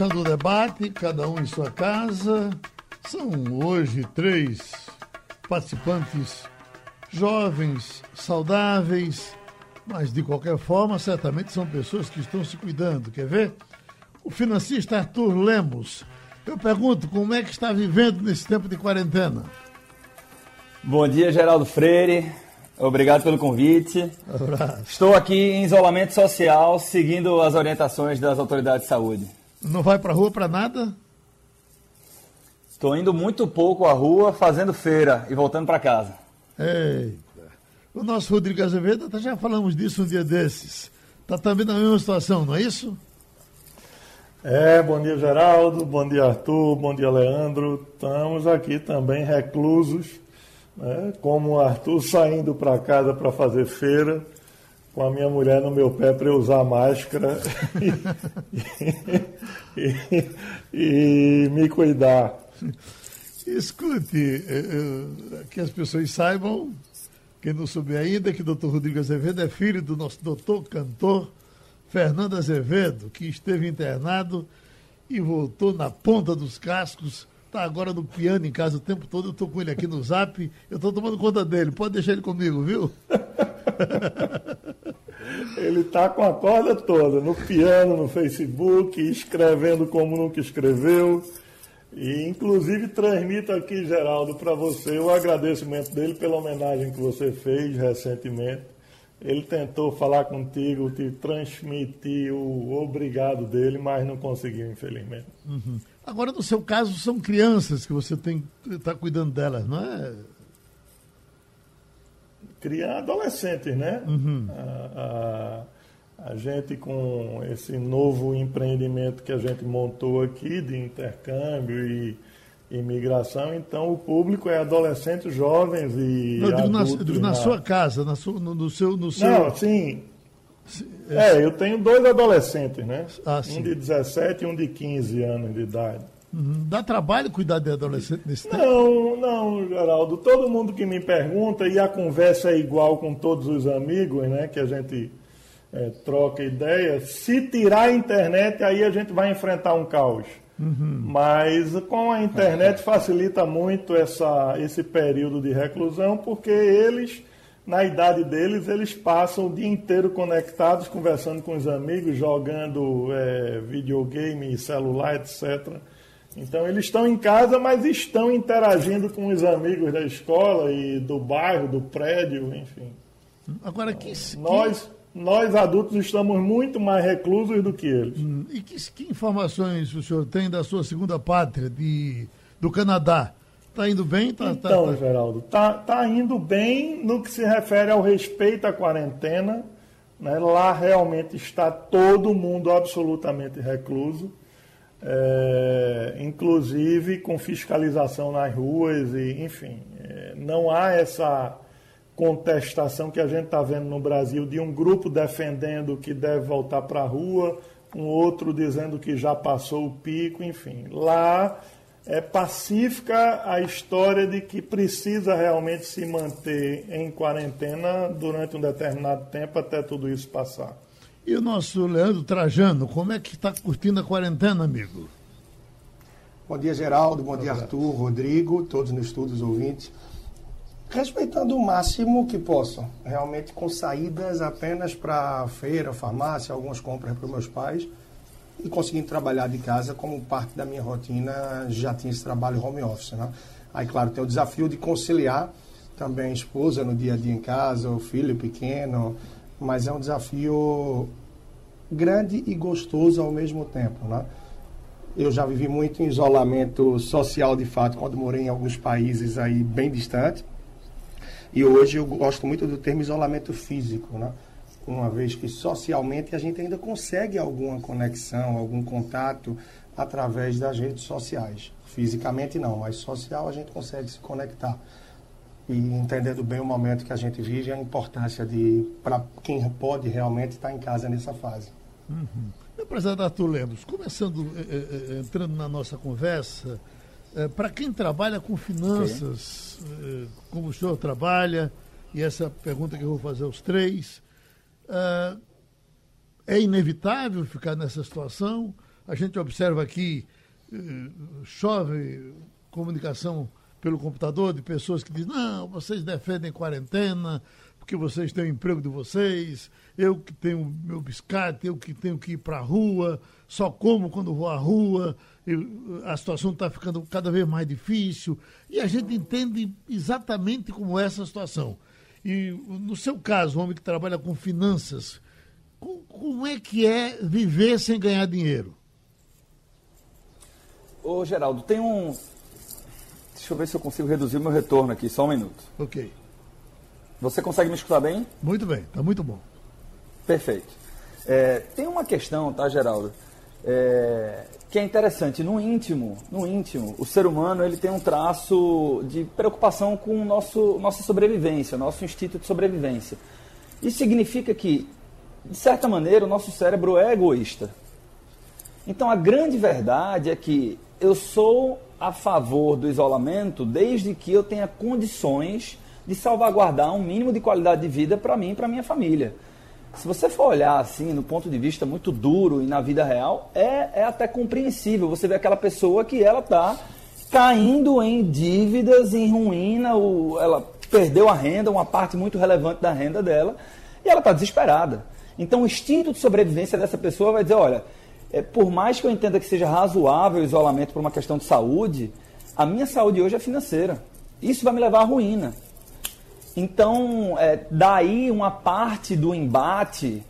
começando o debate, cada um em sua casa. São hoje três participantes jovens, saudáveis, mas de qualquer forma, certamente são pessoas que estão se cuidando. Quer ver? O financista Arthur Lemos. Eu pergunto, como é que está vivendo nesse tempo de quarentena? Bom dia, Geraldo Freire. Obrigado pelo convite. Abraço. Estou aqui em isolamento social, seguindo as orientações das autoridades de saúde. Não vai para rua para nada? Estou indo muito pouco à rua, fazendo feira e voltando para casa. Eita. O nosso Rodrigo Azevedo, até já falamos disso um dia desses. Está também na mesma situação, não é isso? É, bom dia Geraldo, bom dia Arthur, bom dia Leandro. Estamos aqui também reclusos, né? como o Arthur saindo para casa para fazer feira, com a minha mulher no meu pé para eu usar máscara e, e, e, me cuidar. Escute, eh, eh, que as pessoas saibam, quem não souber ainda, que o doutor Rodrigo Azevedo é filho do nosso doutor cantor Fernando Azevedo, que esteve internado e voltou na ponta dos cascos. Está agora no piano em casa o tempo todo. Eu estou com ele aqui no zap. Eu estou tomando conta dele. Pode deixar ele comigo, viu? ele está com a corda toda, no piano, no Facebook, escrevendo como nunca escreveu. E, inclusive, transmito aqui, Geraldo, para você o agradecimento dele pela homenagem que você fez recentemente. Ele tentou falar contigo, te transmitir o obrigado dele, mas não conseguiu, infelizmente. Uhum. Agora, no seu caso, são crianças que você tem está cuidando delas, não é? Criar adolescentes, né? Uhum. A, a, a, gente, com esse novo empreendimento que a gente montou aqui de intercâmbio e imigração, então o público é adolescentes, jovens e Não, digo adultos. Na, digo na, sua casa, na sua, no, no, seu, no seu... Não, sim. É, eu tenho dois adolescentes, né? Ah, um de 17 e um de 15 anos de idade. Uhum. Dá trabalho cuidar de adolescente nesse tempo? Não, não, Geraldo. Todo mundo que me pergunta, e a conversa é igual com todos os amigos, né? Que a gente é, troca ideia. Se tirar a internet, aí a gente vai enfrentar um caos. Uhum. Mas com a internet facilita muito essa, esse período de reclusão, porque eles, na idade deles, eles passam o dia inteiro conectados, conversando com os amigos, jogando é, videogame, celular, etc. Então eles estão em casa, mas estão interagindo com os amigos da escola e do bairro, do prédio, enfim. Agora que nós nós adultos estamos muito mais reclusos do que eles. Hum, e que, que, informações o senhor tem da sua segunda pátria, de, do Canadá? Está indo bem? Tá, então, tá, tá... Geraldo, está tá indo bem no que se refere ao respeito à quarentena. Né? Lá realmente está todo mundo absolutamente recluso, é, inclusive com fiscalização nas ruas, e enfim, é, não há essa contestação que a gente está vendo no Brasil de um grupo defendendo que deve voltar para a rua, um outro dizendo que já passou o pico, enfim. Lá é pacífica a história de que precisa realmente se manter em quarentena durante um determinado tempo até tudo isso passar. E o nosso Leandro Trajano, como é que está curtindo a quarentena, amigo? Bom dia, Geraldo. Bom dia, Arthur, Rodrigo, todos nos estudos ouvintes respeitando o máximo que posso, realmente com saídas apenas para feira, farmácia, algumas compras para meus pais e conseguindo trabalhar de casa como parte da minha rotina, já tinha esse trabalho home office, né? Aí, claro, tem o desafio de conciliar também a esposa no dia a dia em casa, o filho pequeno, mas é um desafio grande e gostoso ao mesmo tempo, né? Eu já vivi muito em isolamento social, de fato, quando morei em alguns países aí bem distantes, e hoje eu gosto muito do termo isolamento físico, né? Uma vez que socialmente a gente ainda consegue alguma conexão, algum contato através das redes sociais. Fisicamente não, mas social a gente consegue se conectar. E entendendo bem o momento que a gente vive, a importância de, para quem pode realmente estar em casa nessa fase. Uhum. Empresário Arthur Lemos, começando, eh, eh, entrando na nossa conversa, é, Para quem trabalha com finanças, okay. como o senhor trabalha, e essa pergunta que eu vou fazer aos três, é, é inevitável ficar nessa situação? a gente observa aqui, eh, chove comunicação pelo computador de pessoas que dizem, não, vocês defendem quarentena, porque vocês têm o emprego de vocês, eu que tenho meu biscate, eu que tenho que ir para a rua, só como quando vou à rua, a situação está ficando cada vez mais difícil, e a gente entende exatamente como é essa situação. E no seu caso, um homem que trabalha com finanças, como é que é viver sem ganhar dinheiro? Ô, Geraldo, tem um. Deixa eu ver se eu consigo reduzir o meu retorno aqui, só um minuto. Ok. Você consegue me escutar bem? Muito bem, está muito bom. Perfeito. É, tem uma questão, tá, Geraldo? É, que é interessante. No íntimo, no íntimo, o ser humano ele tem um traço de preocupação com nosso, nossa sobrevivência, nosso instinto de sobrevivência. Isso significa que, de certa maneira, o nosso cérebro é egoísta. Então, a grande verdade é que eu sou a favor do isolamento desde que eu tenha condições de salvaguardar um mínimo de qualidade de vida para mim e para minha família. Se você for olhar assim, no ponto de vista muito duro e na vida real, é, é até compreensível. Você vê aquela pessoa que ela está caindo em dívidas, em ruína, o, ela perdeu a renda, uma parte muito relevante da renda dela, e ela está desesperada. Então o instinto de sobrevivência dessa pessoa vai dizer, olha, é, por mais que eu entenda que seja razoável o isolamento por uma questão de saúde, a minha saúde hoje é financeira. Isso vai me levar à ruína. Então, é, daí uma parte do embate,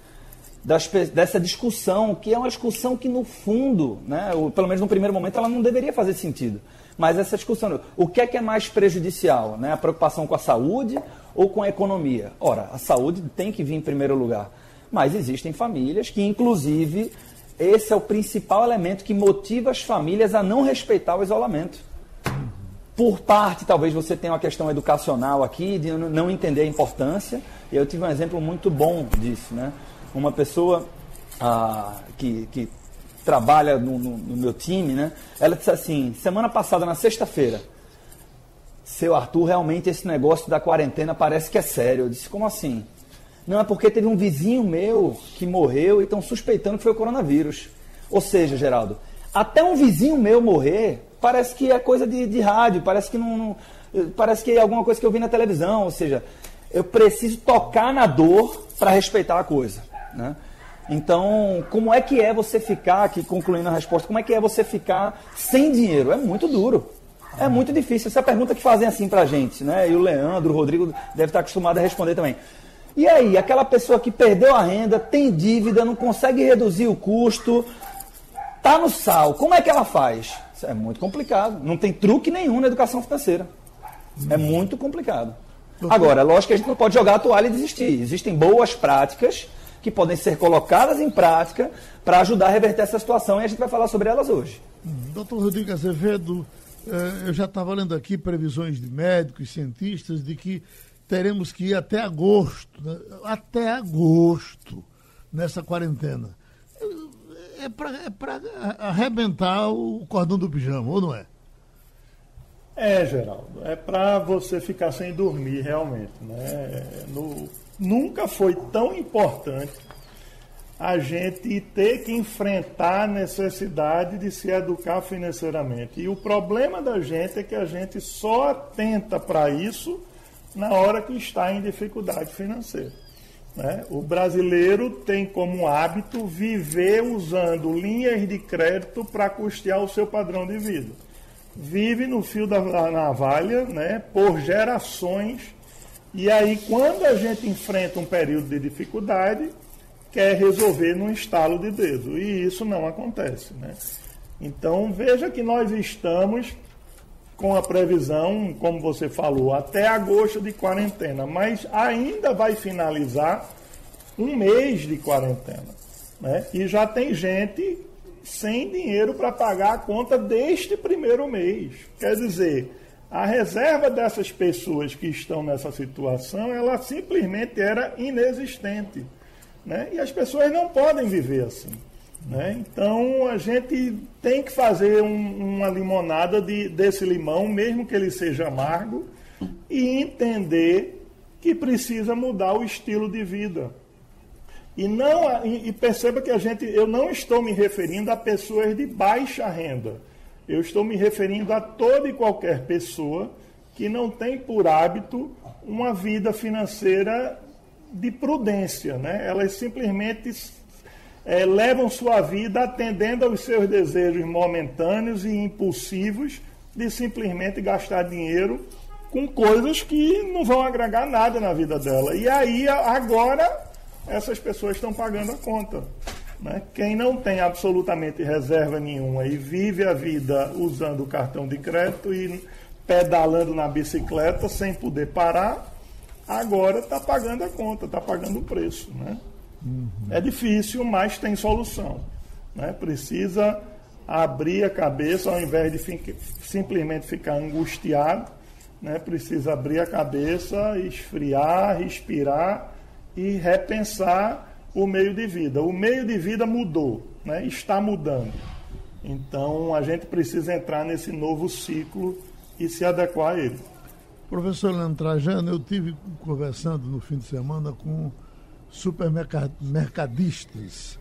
das, dessa discussão, que é uma discussão que no fundo, né, ou pelo menos no primeiro momento, ela não deveria fazer sentido. Mas essa discussão, o que é que é mais prejudicial? Né? A preocupação com a saúde ou com a economia? Ora, a saúde tem que vir em primeiro lugar. Mas existem famílias que, inclusive, esse é o principal elemento que motiva as famílias a não respeitar o isolamento. Por parte, talvez você tenha uma questão educacional aqui, de não entender a importância. Eu tive um exemplo muito bom disso. Né? Uma pessoa ah, que, que trabalha no, no, no, meu time, né? ela disse assim: semana passada, na sexta-feira, seu Arthur, realmente esse negócio da quarentena parece que é sério. Eu disse: como assim? Não, é porque teve um vizinho meu que morreu e estão suspeitando que foi o coronavírus. Ou seja, Geraldo, até um vizinho meu morrer parece que é coisa de, de rádio, parece que não, não, Parece que é alguma coisa que eu vi na televisão. Ou seja, eu preciso tocar na dor para respeitar a coisa. Né? Então, como é que é você ficar, aqui concluindo a resposta, como é que é você ficar sem dinheiro? É muito duro. É muito difícil. Essa é a pergunta que fazem assim pra gente, né? E o Leandro, o Rodrigo deve estar acostumado a responder também. E aí, aquela pessoa que perdeu a renda, tem dívida, não consegue reduzir o custo, tá no sal, como é que ela faz? Isso é muito complicado. Não tem truque nenhum na educação financeira. É muito complicado. Agora, lógico que a gente não pode jogar a toalha e desistir. Existem boas práticas que podem ser colocadas em prática para ajudar a reverter essa situação e a gente vai falar sobre elas hoje. Doutor Rodrigo Azevedo, eh, eu já estava lendo aqui previsões de médicos, cientistas, de que teremos que ir até agosto, né? até agosto, nessa quarentena. É para é arrebentar o cordão do pijama, ou não é? É, Geraldo, é para você ficar sem dormir realmente. Né? No, nunca foi tão importante a gente ter que enfrentar a necessidade de se educar financeiramente. E o problema da gente é que a gente só atenta para isso na hora que está em dificuldade financeira. Né? O brasileiro tem como hábito viver usando linhas de crédito para custear o seu padrão de vida. Vive no fio da navalha né, por gerações, e aí, quando a gente enfrenta um período de dificuldade, quer resolver num estalo de dedo. E isso não acontece. Né? Então, veja que nós estamos com a previsão, como você falou, até agosto de quarentena, mas ainda vai finalizar um mês de quarentena. Né? E já tem gente sem dinheiro para pagar a conta deste primeiro mês. Quer dizer, a reserva dessas pessoas que estão nessa situação, ela simplesmente era inexistente. Né? E as pessoas não podem viver assim. Né? Então a gente tem que fazer um, uma limonada de, desse limão, mesmo que ele seja amargo, e entender que precisa mudar o estilo de vida. E, não, e perceba que a gente, eu não estou me referindo a pessoas de baixa renda. Eu estou me referindo a toda e qualquer pessoa que não tem por hábito uma vida financeira de prudência. Né? Elas simplesmente é, levam sua vida atendendo aos seus desejos momentâneos e impulsivos de simplesmente gastar dinheiro com coisas que não vão agregar nada na vida dela. E aí, agora, essas pessoas estão pagando a conta. Né? Quem não tem absolutamente reserva nenhuma e vive a vida usando o cartão de crédito e pedalando na bicicleta sem poder parar, agora está pagando a conta, está pagando o preço. Né? Uhum. É difícil, mas tem solução. Né? Precisa abrir a cabeça ao invés de fi simplesmente ficar angustiado né, precisa abrir a cabeça, esfriar, respirar e repensar o meio de vida. O meio de vida mudou, né, está mudando. Então a gente precisa entrar nesse novo ciclo e se adequar a ele. Professor Leandro Trajano, eu tive conversando no fim de semana com supermercadistas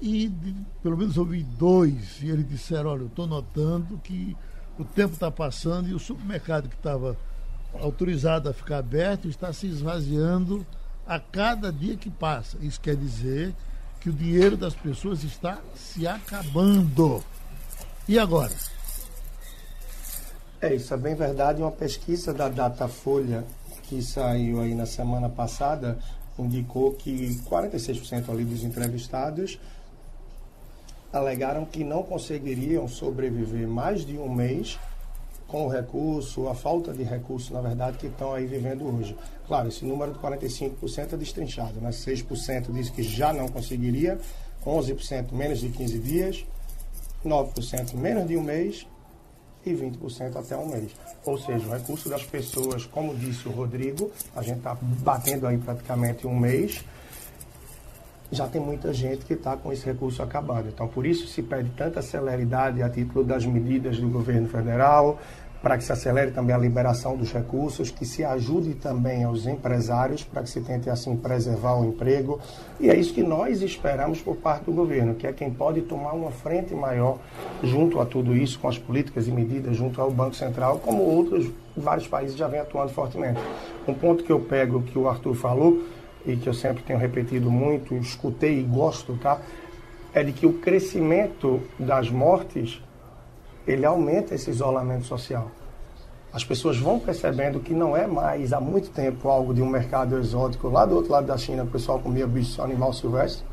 e de, pelo menos ouvi dois e eles disseram, olha, eu estou notando que o tempo está passando e o supermercado que estava autorizado a ficar aberto está se esvaziando a cada dia que passa. Isso quer dizer que o dinheiro das pessoas está se acabando. E agora? É isso, é bem verdade. Uma pesquisa da Datafolha que saiu aí na semana passada indicou que 46% ali dos entrevistados alegaram que não conseguiriam sobreviver mais de um mês com o recurso, a falta de recurso, na verdade, que estão aí vivendo hoje. Claro, esse número de 45% é destrinchado, né? 6% diz que já não conseguiria, 11% menos de 15 dias, 9% menos de um mês e 20% até um mês. Ou seja, o recurso das pessoas, como disse o Rodrigo, a gente está batendo aí praticamente um mês, já tem muita gente que está com esse recurso acabado. Então, por isso se pede tanta celeridade a título das medidas do governo federal, para que se acelere também a liberação dos recursos, que se ajude também aos empresários para que se tente assim preservar o emprego. E é isso que nós esperamos por parte do governo, que é quem pode tomar uma frente maior junto a tudo isso, com as políticas e medidas junto ao Banco Central, como outros vários países já vêm atuando fortemente. Um ponto que eu pego que o Arthur falou e que eu sempre tenho repetido muito, escutei e gosto, tá? É de que o crescimento das mortes ele aumenta esse isolamento social. As pessoas vão percebendo que não é mais há muito tempo algo de um mercado exótico. Lá do outro lado da China, o pessoal comia bicho animal silvestre.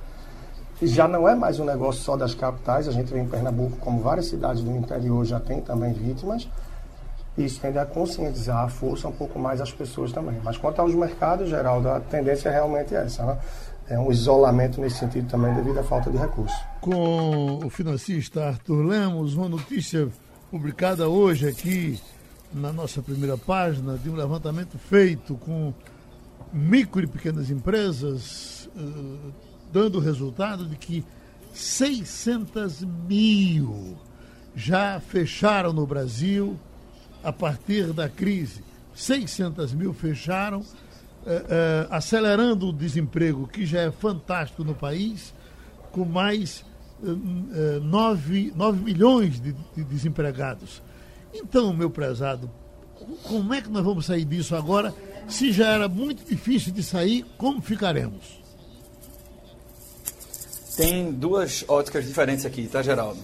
E já não é mais um negócio só das capitais. A gente vê em Pernambuco, como várias cidades do interior já tem também vítimas isso tende a conscientizar, a força um pouco mais as pessoas também. Mas quanto aos mercados, Geraldo, a tendência é realmente essa, né? É um isolamento nesse sentido também devido à falta de recursos. Com o financista Arthur Lemos, uma notícia publicada hoje aqui na nossa primeira página de um levantamento feito com micro e pequenas empresas, uh, dando o resultado de que 600 mil já fecharam no Brasil a partir da crise. 600 mil fecharam, eh, eh, acelerando o desemprego, que já é fantástico no país, com mais 9, 9 milhões de, de desempregados. Então, meu prezado, como é que nós vamos sair disso agora? Se já era muito difícil de sair, como ficaremos? Tem duas óticas diferentes aqui, tá, Geraldo?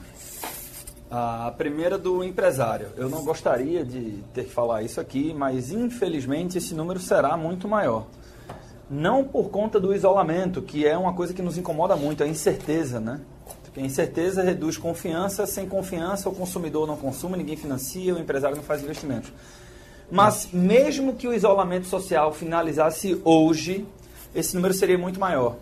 A primeira do empresário. Eu não gostaria de ter que falar isso aqui, mas infelizmente esse número será muito maior. Não por conta do isolamento, que é uma coisa que nos incomoda muito, a incerteza, né? Porque incerteza reduz confiança, sem confiança o consumidor não consome, ninguém financia, o empresário não faz investimentos. Mas mesmo que o isolamento social finalizasse hoje, esse número seria muito maior.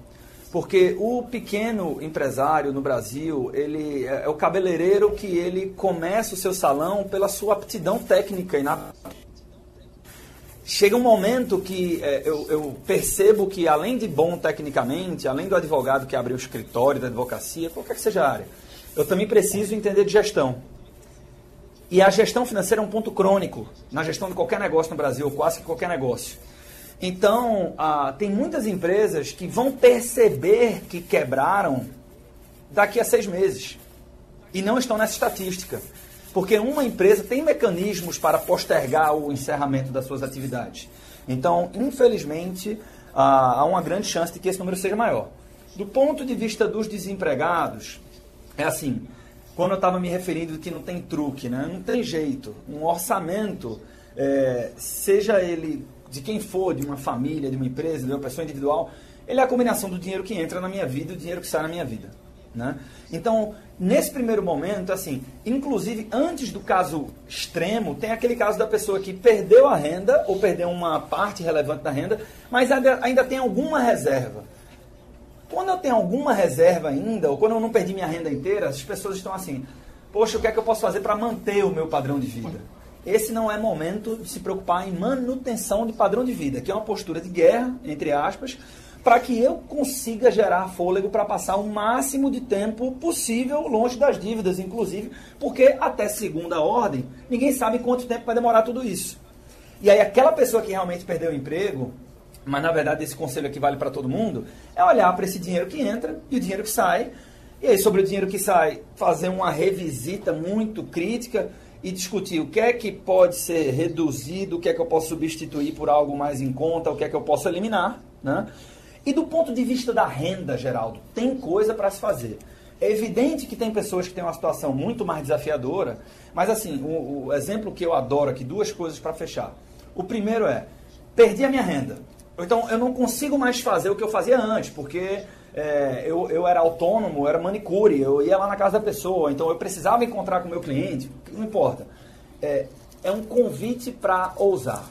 Porque o pequeno empresário no Brasil, ele é, é o cabeleireiro que ele começa o seu salão pela sua aptidão técnica e na chega um momento que é, eu, eu, percebo que, além de bom tecnicamente, além do advogado que abre o escritório da advocacia, qualquer que seja a área, eu também preciso entender de gestão. E a gestão financeira é um ponto crônico na gestão de qualquer negócio no Brasil, quase que qualquer negócio. Então, ah, tem muitas empresas que vão perceber que quebraram daqui a seis meses e não estão nessa estatística. Porque uma empresa tem mecanismos para postergar o encerramento das suas atividades. Então, infelizmente, ah, há uma grande chance de que esse número seja maior. Do ponto de vista dos desempregados, é assim, quando eu estava me referindo que não tem truque, né? não tem jeito. Um orçamento, é, seja ele de quem for, de uma família, de uma empresa, de uma pessoa individual, ele é a combinação do dinheiro que entra na minha vida e do dinheiro que sai na minha vida. Né? Então, nesse primeiro momento, assim, inclusive antes do caso extremo, tem aquele caso da pessoa que perdeu a renda ou perdeu uma parte relevante da renda, mas ainda, ainda tem alguma reserva. Quando eu tenho alguma reserva ainda, ou quando eu não perdi minha renda inteira, as pessoas estão assim: poxa, o que é que eu posso fazer para manter o meu padrão de vida? Esse não é momento de se preocupar em manutenção de padrão de vida, que é uma postura de guerra, entre aspas, para que eu consiga gerar fôlego para passar o máximo de tempo possível longe das dívidas, inclusive, porque até segunda ordem, ninguém sabe quanto tempo vai demorar tudo isso. E aí aquela pessoa que realmente perdeu o emprego, mas na verdade esse conselho aqui vale para todo mundo, é olhar para esse dinheiro que entra e o dinheiro que sai, e aí sobre o dinheiro que sai, fazer uma revisita muito crítica e discutir o que é que pode ser reduzido, o que é que eu posso substituir por algo mais em conta, o que é que eu posso eliminar, né? E do ponto de vista da renda, Geraldo, tem coisa para se fazer. É evidente que tem pessoas que têm uma situação muito mais desafiadora, mas assim, o, o exemplo que eu adoro aqui, duas coisas para fechar. O primeiro é, perdi a minha renda. Então, eu não consigo mais fazer o que eu fazia antes, porque é, eu, eu era autônomo, eu era manicure, eu ia lá na casa da pessoa, então eu precisava encontrar com o meu cliente, não importa. É, é um convite para ousar.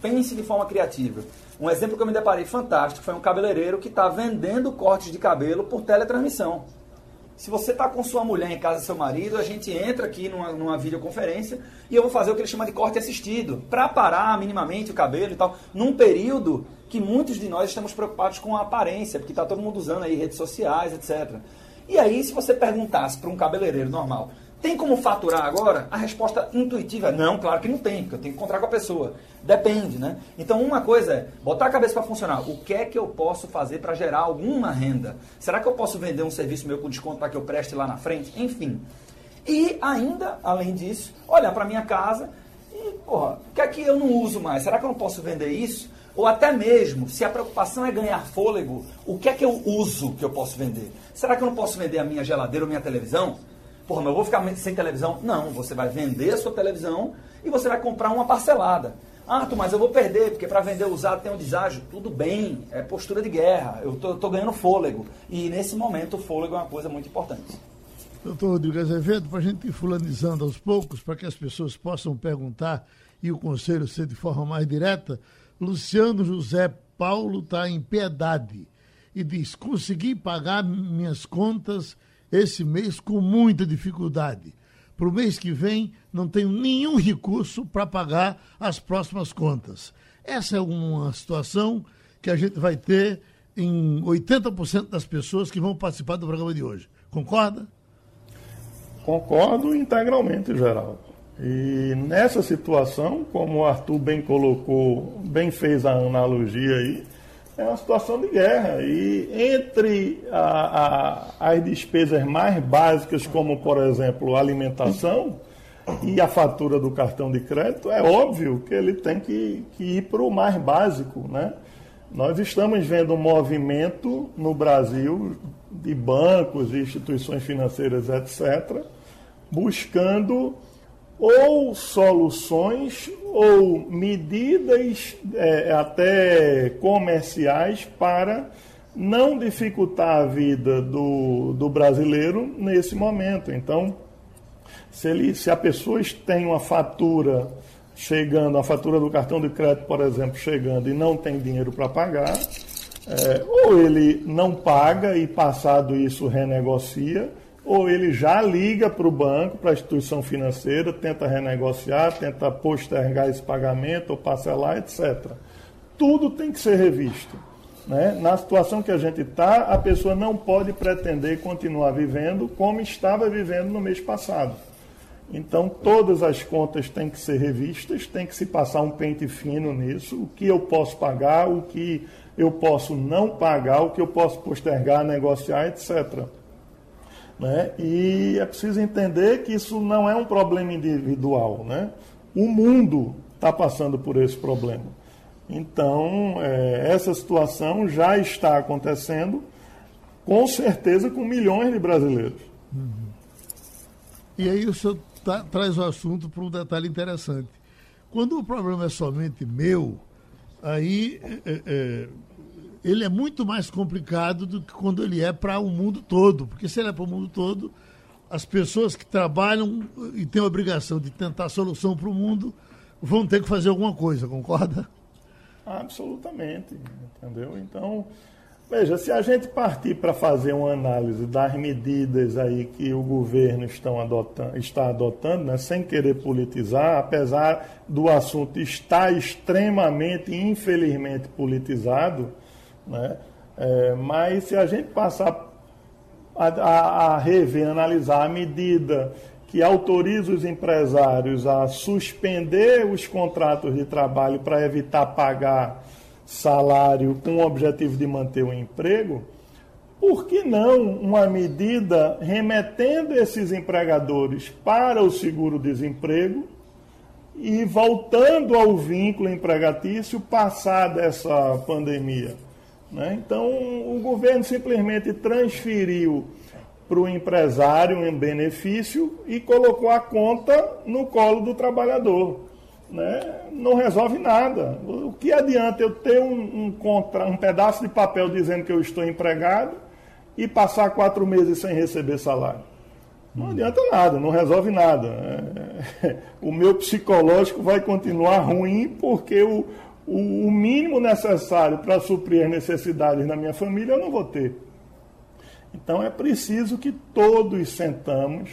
Pense de forma criativa. Um exemplo que eu me deparei fantástico foi um cabeleireiro que está vendendo cortes de cabelo por teletransmissão. Se você está com sua mulher em casa, seu marido, a gente entra aqui numa, numa videoconferência e eu vou fazer o que ele chama de corte assistido, para parar minimamente o cabelo e tal, num período que muitos de nós estamos preocupados com a aparência, porque está todo mundo usando aí redes sociais, etc. E aí, se você perguntasse para um cabeleireiro normal, tem como faturar agora? A resposta intuitiva é não, claro que não tem, porque eu tenho que encontrar com a pessoa. Depende, né? Então, uma coisa é botar a cabeça para funcionar. O que é que eu posso fazer para gerar alguma renda? Será que eu posso vender um serviço meu com desconto para que eu preste lá na frente? Enfim. E ainda, além disso, olhar para minha casa e, porra, o que é que eu não uso mais? Será que eu não posso vender isso? Ou até mesmo, se a preocupação é ganhar fôlego, o que é que eu uso que eu posso vender? Será que eu não posso vender a minha geladeira ou minha televisão? Porra, mas eu vou ficar sem televisão? Não, você vai vender a sua televisão e você vai comprar uma parcelada. Ah, tu, mas eu vou perder, porque para vender usado tem um deságio. Tudo bem, é postura de guerra. Eu tô, tô ganhando fôlego. E nesse momento o fôlego é uma coisa muito importante. Doutor Rodrigo Azevedo, para a gente ir fulanizando aos poucos, para que as pessoas possam perguntar e o conselho ser de forma mais direta, Luciano José Paulo está em piedade e diz: consegui pagar minhas contas esse mês com muita dificuldade. Para o mês que vem, não tenho nenhum recurso para pagar as próximas contas. Essa é uma situação que a gente vai ter em 80% das pessoas que vão participar do programa de hoje. Concorda? Concordo integralmente, Geraldo. E nessa situação, como o Arthur bem colocou, bem fez a analogia aí, é uma situação de guerra. E entre a, a, as despesas mais básicas, como por exemplo alimentação, e a fatura do cartão de crédito, é óbvio que ele tem que, que ir para o mais básico. Né? Nós estamos vendo um movimento no Brasil de bancos, instituições financeiras, etc., buscando ou soluções ou medidas é, até comerciais para não dificultar a vida do, do brasileiro nesse momento. Então, se, ele, se a pessoa tem uma fatura chegando, a fatura do cartão de crédito, por exemplo, chegando e não tem dinheiro para pagar, é, ou ele não paga e passado isso renegocia, ou ele já liga para o banco, para a instituição financeira, tenta renegociar, tenta postergar esse pagamento ou parcelar, etc. Tudo tem que ser revisto. Né? Na situação que a gente está, a pessoa não pode pretender continuar vivendo como estava vivendo no mês passado. Então, todas as contas têm que ser revistas, tem que se passar um pente fino nisso, o que eu posso pagar, o que eu posso não pagar, o que eu posso postergar, negociar, etc. Né? E é preciso entender que isso não é um problema individual. Né? O mundo está passando por esse problema. Então, é, essa situação já está acontecendo, com certeza, com milhões de brasileiros. Uhum. E aí o senhor tá, traz o assunto para um detalhe interessante. Quando o problema é somente meu, aí é, é, ele é muito mais complicado do que quando ele é para o mundo todo. Porque se ele é para o mundo todo, as pessoas que trabalham e têm a obrigação de tentar solução para o mundo vão ter que fazer alguma coisa, concorda? Absolutamente, entendeu? Então, veja, se a gente partir para fazer uma análise das medidas aí que o governo estão adotando, está adotando, né, sem querer politizar, apesar do assunto estar extremamente, infelizmente, politizado, né? É, mas se a gente passar a, a, a rever, analisar a medida que autoriza os empresários a suspender os contratos de trabalho para evitar pagar salário com o objetivo de manter o emprego, por que não uma medida remetendo esses empregadores para o seguro-desemprego e voltando ao vínculo empregatício passada essa pandemia? Né? Então, o governo simplesmente transferiu para o empresário um benefício e colocou a conta no colo do trabalhador. Né? Não resolve nada. O que adianta eu ter um, um, contra, um pedaço de papel dizendo que eu estou empregado e passar quatro meses sem receber salário? Não adianta nada, não resolve nada. O meu psicológico vai continuar ruim porque o, o, mínimo necessário para suprir as necessidades da minha família eu não vou ter. Então é preciso que todos sentamos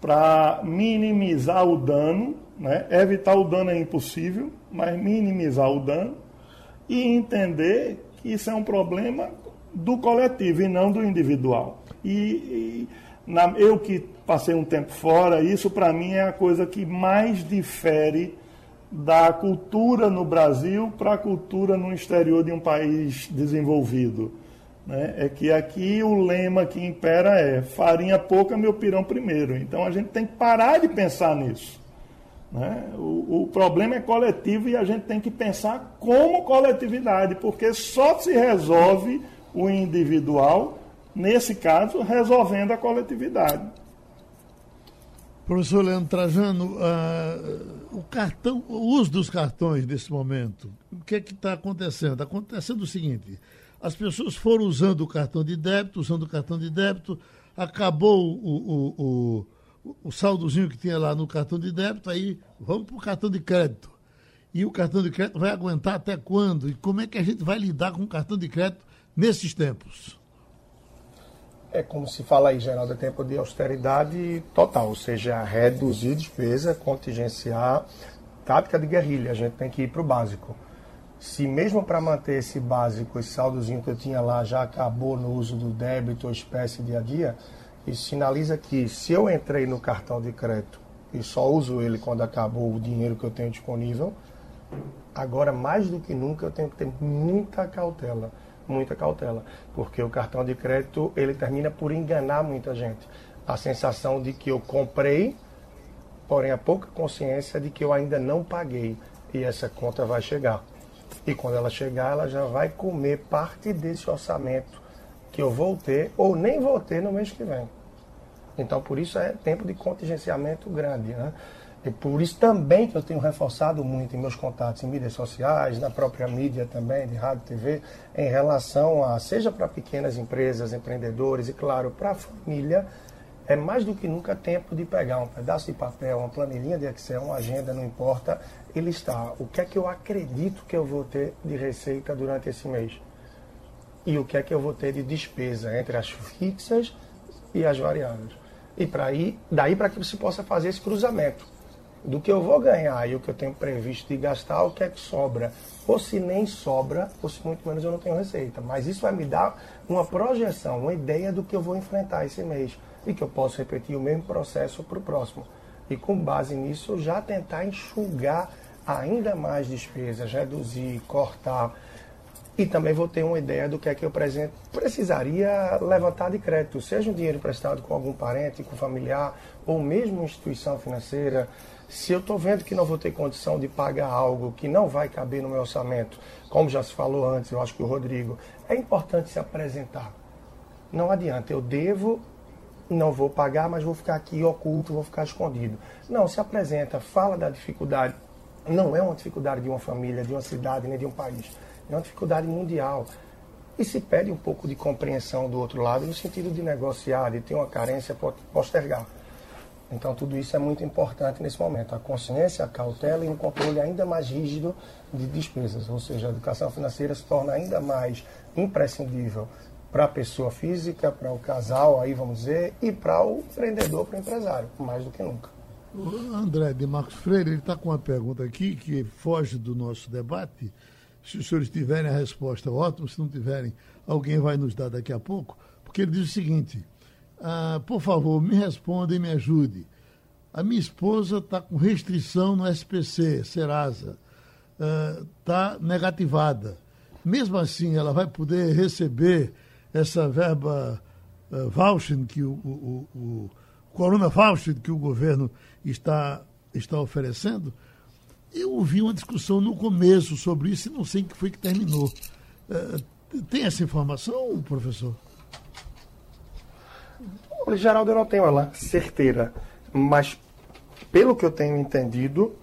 para minimizar o dano, né? evitar o dano é impossível, mas minimizar o dano e entender que isso é um problema do coletivo e não do individual. E, e na, eu que passei um tempo fora, isso para mim é a coisa que mais difere da cultura no Brasil para a cultura no exterior de um país desenvolvido. Né? É que aqui o lema que impera é farinha pouca, meu pirão primeiro. Então a gente tem que parar de pensar nisso. Né? O, o problema é coletivo e a gente tem que pensar como coletividade, porque só se resolve o individual, nesse caso, resolvendo a coletividade. Professor Leandro Trajano, uh, o cartão, o uso dos cartões nesse momento, o que é que está acontecendo? Está acontecendo o seguinte: as pessoas foram usando o cartão de débito, usando o cartão de débito, acabou o, o, o, o saldozinho que tinha lá no cartão de débito, aí vamos para o cartão de crédito. E o cartão de crédito vai aguentar até quando? E como é que a gente vai lidar com o cartão de crédito nesses tempos? É como se fala aí, Geraldo, é tempo de austeridade total, ou seja, reduzir despesa, contingenciar, tática de guerrilha, a gente tem que ir para o básico. Se mesmo para manter esse básico, esse saldozinho que eu tinha lá já acabou no uso do débito ou espécie dia a dia, isso sinaliza que se eu entrei no cartão de crédito e só uso ele quando acabou o dinheiro que eu tenho disponível, agora mais do que nunca eu tenho que ter muita cautela muita cautela, porque o cartão de crédito ele termina por enganar muita gente. A sensação de que eu comprei, porém a pouca consciência de que eu ainda não paguei e essa conta vai chegar. E quando ela chegar, ela já vai comer parte desse orçamento que eu vou ter ou nem vou ter no mês que vem. Então, por isso é tempo de contingenciamento grande, né? E por isso também que eu tenho reforçado muito em meus contatos em mídias sociais, na própria mídia também, de rádio TV, em relação a, seja para pequenas empresas, empreendedores e, claro, para a família, é mais do que nunca tempo de pegar um pedaço de papel, uma planilhinha de Excel, uma agenda, não importa, e listar o que é que eu acredito que eu vou ter de receita durante esse mês. E o que é que eu vou ter de despesa entre as fixas e as variáveis. E para ir, daí para que você possa fazer esse cruzamento do que eu vou ganhar e o que eu tenho previsto de gastar, o que é que sobra. Ou se nem sobra, ou se muito menos eu não tenho receita. Mas isso vai me dar uma projeção, uma ideia do que eu vou enfrentar esse mês. E que eu posso repetir o mesmo processo para o próximo. e com base nisso já tentar enxugar ainda mais despesas, reduzir, cortar. E também vou ter uma ideia do que é que eu precisaria levantar de crédito, seja um dinheiro emprestado com algum parente, com familiar, ou mesmo instituição financeira. Se eu estou vendo que não vou ter condição de pagar algo que não vai caber no meu orçamento, como já se falou antes, eu acho que o Rodrigo, é importante se apresentar. Não adianta, eu devo não vou pagar, mas vou ficar aqui oculto, vou ficar escondido. Não, se apresenta, fala da dificuldade. Não é uma dificuldade de uma família, de uma cidade, nem de um país. É uma dificuldade mundial. E se pede um pouco de compreensão do outro lado, no sentido de negociar, de ter uma carência, postergar. Então, tudo isso é muito importante nesse momento. A consciência, a cautela e um controle ainda mais rígido de despesas. Ou seja, a educação financeira se torna ainda mais imprescindível para a pessoa física, para o casal, aí vamos dizer, e para o empreendedor, para o empresário, mais do que nunca. O André de Marcos Freire, ele está com uma pergunta aqui que foge do nosso debate. Se os senhores tiverem a resposta, ótimo. Se não tiverem, alguém vai nos dar daqui a pouco. Porque ele diz o seguinte: ah, por favor, me responda e me ajude. A minha esposa está com restrição no SPC, Serasa. Está ah, negativada. Mesmo assim, ela vai poder receber essa verba uh, voucher que o, o, o, Corona Voucher que o governo está, está oferecendo, eu ouvi uma discussão no começo sobre isso e não sei que foi que terminou. Uh, tem essa informação, professor? Olha, Geraldo, eu não tenho ela certeira, mas pelo que eu tenho entendido,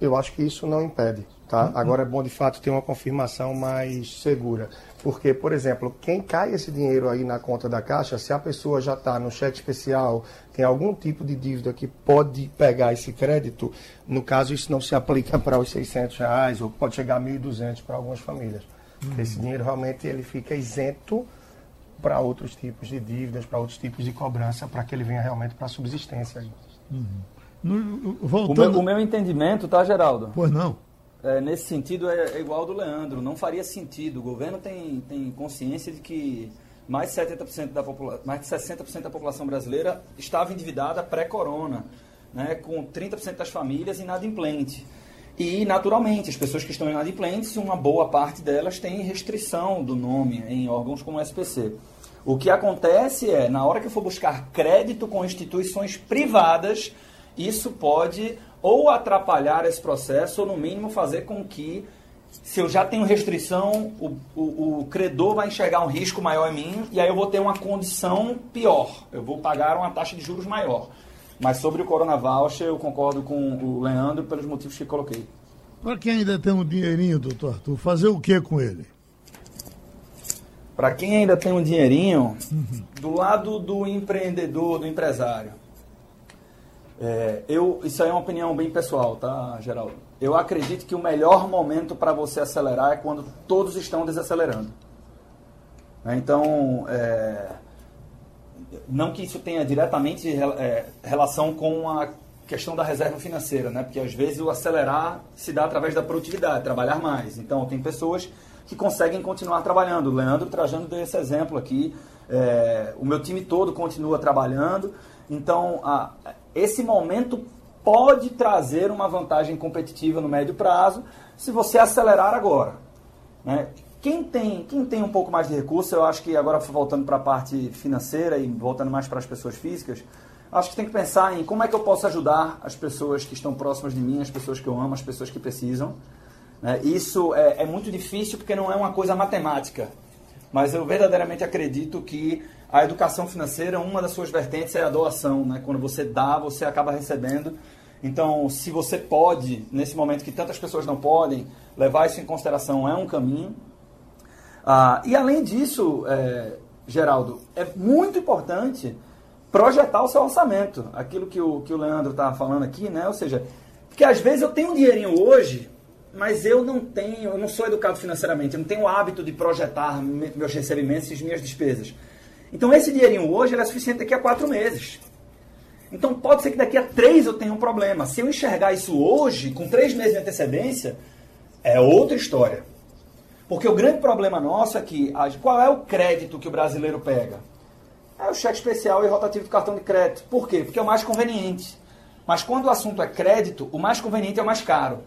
eu acho que isso não impede. Tá? Uhum. Agora é bom de fato ter uma confirmação mais segura. Porque, por exemplo, quem cai esse dinheiro aí na conta da Caixa, se a pessoa já está no cheque especial, tem algum tipo de dívida que pode pegar esse crédito, no caso isso não se aplica para os 600 reais ou pode chegar a 1.200 para algumas famílias. Uhum. Esse dinheiro realmente ele fica isento para outros tipos de dívidas, para outros tipos de cobrança, para que ele venha realmente para a subsistência. Uhum. No, voltando... o, meu, o meu entendimento, tá, Geraldo? Pois não é, nesse sentido é, é igual ao do Leandro. Não faria sentido. O governo tem, tem consciência de que mais de 70% da popula mais de 60% da população brasileira estava endividada pré-corona, né, com 30% das famílias inadimplente. E, naturalmente, as pessoas que estão inadimplentes, uma boa parte delas tem restrição do nome em órgãos como o SPC. O que acontece é, na hora que eu for buscar crédito com instituições privadas, isso pode ou atrapalhar esse processo, ou no mínimo fazer com que, se eu já tenho restrição, o, o, o, credor vai enxergar um risco maior em mim e aí eu vou ter uma condição pior. Eu vou pagar uma taxa de juros maior. Mas sobre o Corona Voucher, eu concordo com o Leandro pelos motivos que coloquei. Para quem ainda tem um dinheirinho, doutor Arthur, fazer o que com ele? Para quem ainda tem um dinheirinho, uhum. do lado do empreendedor, do empresário, é, eu, isso aí é uma opinião bem pessoal, tá, Geraldo? Eu acredito que o melhor momento para você acelerar é quando todos estão desacelerando. Né, então, é, não que isso tenha diretamente é, relação com a questão da reserva financeira, né? Porque às vezes o acelerar se dá através da produtividade, trabalhar mais. Então, tem pessoas que conseguem continuar trabalhando. O Leandro trazendo esse exemplo aqui. É, o meu time todo continua trabalhando. Então, a, esse momento pode trazer uma vantagem competitiva no médio prazo se você acelerar agora. Né? Quem, tem, quem tem um pouco mais de recurso, eu acho que agora voltando para a parte financeira e voltando mais para as pessoas físicas, acho que tem que pensar em como é que eu posso ajudar as pessoas que estão próximas de mim, as pessoas que eu amo, as pessoas que precisam. Né? Isso é, é muito difícil porque não é uma coisa matemática, mas eu verdadeiramente acredito que a educação financeira, uma das suas vertentes é a doação, né? Quando você dá, você acaba recebendo. Então, se você pode, nesse momento que tantas pessoas não podem, levar isso em consideração é um caminho. Ah, e além disso, é, Geraldo, é muito importante projetar o seu orçamento. Aquilo que o, que o Leandro está falando aqui, né? Ou seja, porque às vezes eu tenho um dinheirinho hoje, mas eu não tenho, eu não sou educado financeiramente, eu não tenho o hábito de projetar meus recebimentos e minhas despesas. Então esse dinheirinho hoje é suficiente daqui a quatro meses. Então pode ser que daqui a três eu tenha um problema. Se eu enxergar isso hoje, com três meses de antecedência, é outra história. Porque o grande problema nosso é que qual é o crédito que o brasileiro pega? É o cheque especial e rotativo do cartão de crédito. Por quê? Porque é o mais conveniente. Mas quando o assunto é crédito, o mais conveniente é o mais caro.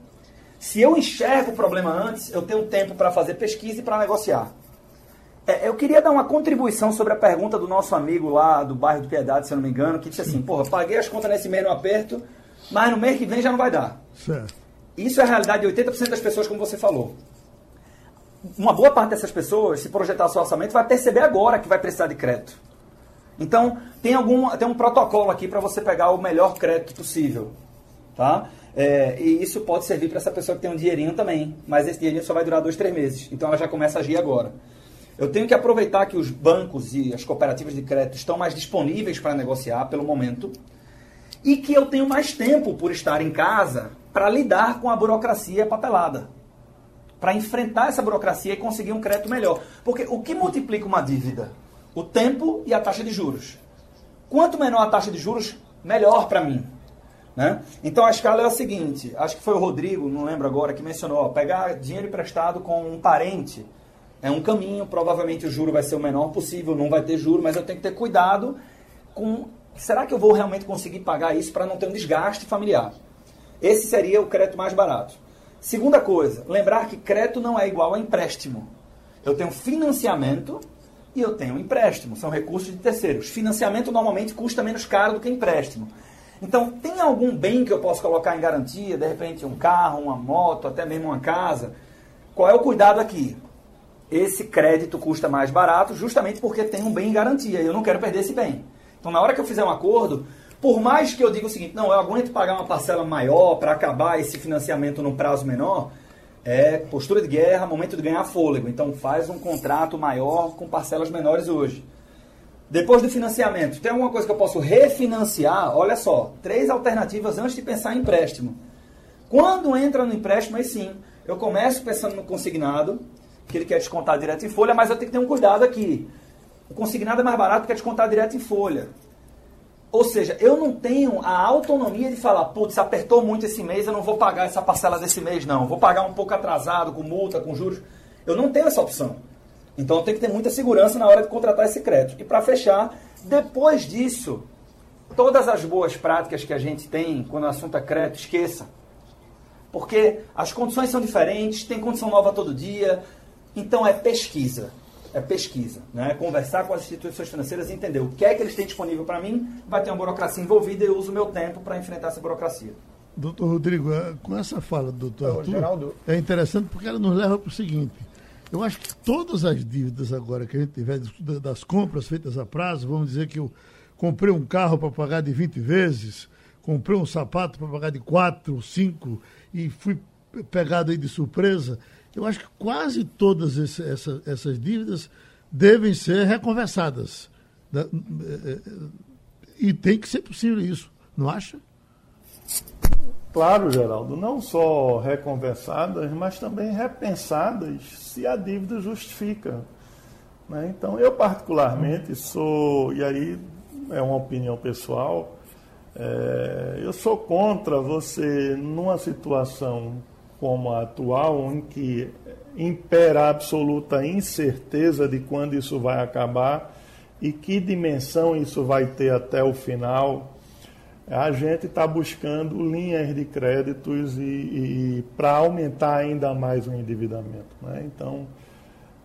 Se eu enxergo o problema antes, eu tenho tempo para fazer pesquisa e para negociar. É, eu queria dar uma contribuição sobre a pergunta do nosso amigo lá do bairro do Piedade, se eu não me engano, que disse assim: porra, paguei as contas nesse mês no aperto, mas no mês que vem já não vai dar. Certo. Isso é a realidade de 80% das pessoas, como você falou. Uma boa parte dessas pessoas, se projetar seu orçamento, vai perceber agora que vai precisar de crédito. Então, tem, algum, tem um protocolo aqui para você pegar o melhor crédito possível. Tá? É, e isso pode servir para essa pessoa que tem um dinheirinho também, mas esse dinheirinho só vai durar dois, três meses. Então ela já começa a agir agora. Eu tenho que aproveitar que os bancos e as cooperativas de crédito estão mais disponíveis para negociar pelo momento e que eu tenho mais tempo por estar em casa para lidar com a burocracia papelada. Para enfrentar essa burocracia e conseguir um crédito melhor. Porque o que multiplica uma dívida? O tempo e a taxa de juros. Quanto menor a taxa de juros, melhor para mim. Né? Então a escala é a seguinte: acho que foi o Rodrigo, não lembro agora, que mencionou: ó, pegar dinheiro emprestado com um parente é um caminho, provavelmente o juro vai ser o menor possível, não vai ter juro, mas eu tenho que ter cuidado com. Será que eu vou realmente conseguir pagar isso para não ter um desgaste familiar? Esse seria o crédito mais barato. Segunda coisa, lembrar que crédito não é igual a empréstimo. Eu tenho financiamento e eu tenho empréstimo, são recursos de terceiros. Financiamento normalmente custa menos caro do que empréstimo. Então, tem algum bem que eu posso colocar em garantia? De repente, um carro, uma moto, até mesmo uma casa. Qual é o cuidado aqui? Esse crédito custa mais barato justamente porque tem um bem em garantia e eu não quero perder esse bem. Então, na hora que eu fizer um acordo, por mais que eu diga o seguinte, não, eu aguento pagar uma parcela maior para acabar esse financiamento no prazo menor, é postura de guerra, momento de ganhar fôlego. Então, faz um contrato maior com parcelas menores hoje. Depois do financiamento, tem alguma coisa que eu posso refinanciar? Olha só, três alternativas antes de pensar em empréstimo. Quando entra no empréstimo, aí sim, eu começo pensando no consignado, que ele quer descontar direto em folha, mas eu tenho que ter um cuidado aqui. O consignado é mais barato porque é descontar direto em folha. Ou seja, eu não tenho a autonomia de falar, putz, apertou muito esse mês, eu não vou pagar essa parcela desse mês, não. Vou pagar um pouco atrasado, com multa, com juros. Eu não tenho essa opção. Então tem que ter muita segurança na hora de contratar esse crédito. E para fechar, depois disso, todas as boas práticas que a gente tem quando o assunto é crédito, esqueça. Porque as condições são diferentes, tem condição nova todo dia. Então é pesquisa. É pesquisa. Né? Conversar com as instituições financeiras e entender o que é que eles têm disponível para mim. Vai ter uma burocracia envolvida e eu uso o meu tempo para enfrentar essa burocracia. Doutor Rodrigo, é, com essa fala do doutor Arthur, Geraldo. é interessante porque ela nos leva para o seguinte eu acho que todas as dívidas agora que a gente tiver das compras feitas a prazo, vamos dizer que eu comprei um carro para pagar de 20 vezes, comprei um sapato para pagar de 4, 5 e fui pegado aí de surpresa. Eu acho que quase todas esse, essa, essas dívidas devem ser reconversadas. Eh, eh, e tem que ser possível isso, não acha? Claro, Geraldo, não só reconversadas, mas também repensadas se a dívida justifica. Né? Então, eu particularmente sou, e aí é uma opinião pessoal, é, eu sou contra você, numa situação como a atual, em que impera a absoluta incerteza de quando isso vai acabar e que dimensão isso vai ter até o final a gente está buscando linhas de créditos e, e para aumentar ainda mais o endividamento. Né? Então,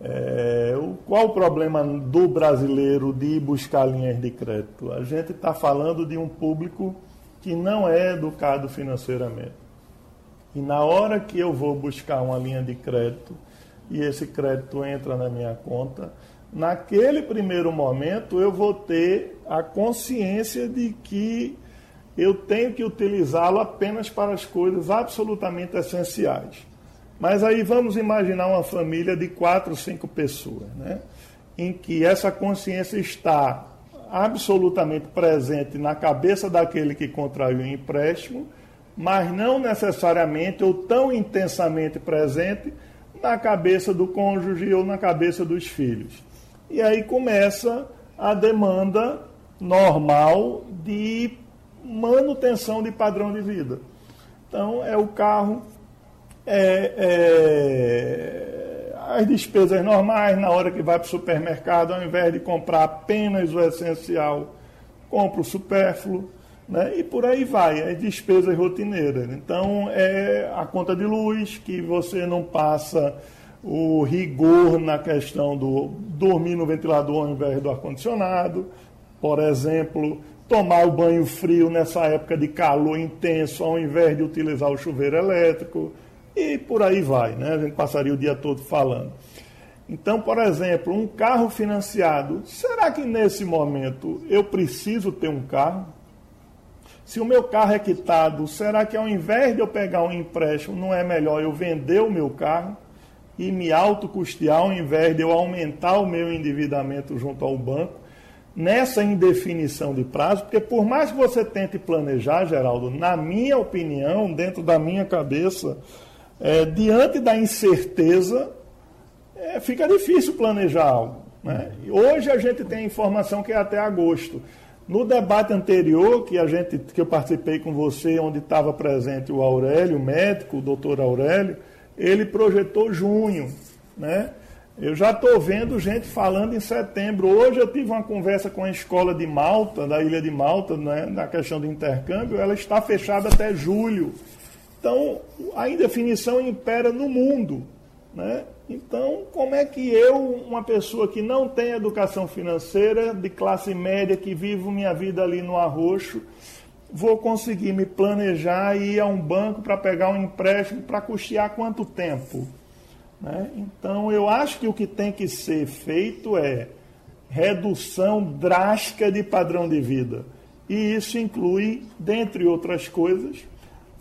é, o, qual o problema do brasileiro de buscar linhas de crédito? A gente está falando de um público que não é educado financeiramente. E na hora que eu vou buscar uma linha de crédito e esse crédito entra na minha conta, naquele primeiro momento eu vou ter a consciência de que eu tenho que utilizá-lo apenas para as coisas absolutamente essenciais. Mas aí vamos imaginar uma família de quatro, cinco pessoas, né? em que essa consciência está absolutamente presente na cabeça daquele que contraiu o empréstimo, mas não necessariamente ou tão intensamente presente na cabeça do cônjuge ou na cabeça dos filhos. E aí começa a demanda normal de manutenção de padrão de vida. Então, é o carro, é, é, as despesas normais, na hora que vai para o supermercado, ao invés de comprar apenas o essencial, compra o supérfluo. Né? e por aí vai, as despesas rotineiras. Então, é a conta de luz, que você não passa o rigor na questão do dormir no ventilador ao invés do ar-condicionado, por exemplo, tomar o banho frio nessa época de calor intenso ao invés de utilizar o chuveiro elétrico e por aí vai, né? A gente passaria o dia todo falando. Então, por exemplo, um carro financiado, será que nesse momento eu preciso ter um carro? Se o meu carro é quitado, será que ao invés de eu pegar um empréstimo, não é melhor eu vender o meu carro e me autocustear ao invés de eu aumentar o meu endividamento junto ao banco? Nessa indefinição de prazo, porque por mais que você tente planejar, Geraldo, na minha opinião, dentro da minha cabeça, é, diante da incerteza, é, fica difícil planejar algo. Né? Hoje a gente tem informação que é até agosto. No debate anterior que a gente que eu participei com você, onde estava presente o Aurélio, o médico, o doutor Aurélio, ele projetou junho. Né? Eu já estou vendo gente falando em setembro. Hoje eu tive uma conversa com a escola de Malta, da ilha de Malta, né, na questão do intercâmbio, ela está fechada até julho. Então, a indefinição impera no mundo. Né? Então, como é que eu, uma pessoa que não tem educação financeira, de classe média, que vivo minha vida ali no arroxo, vou conseguir me planejar e ir a um banco para pegar um empréstimo para custear quanto tempo? Né? Então, eu acho que o que tem que ser feito é redução drástica de padrão de vida. E isso inclui, dentre outras coisas,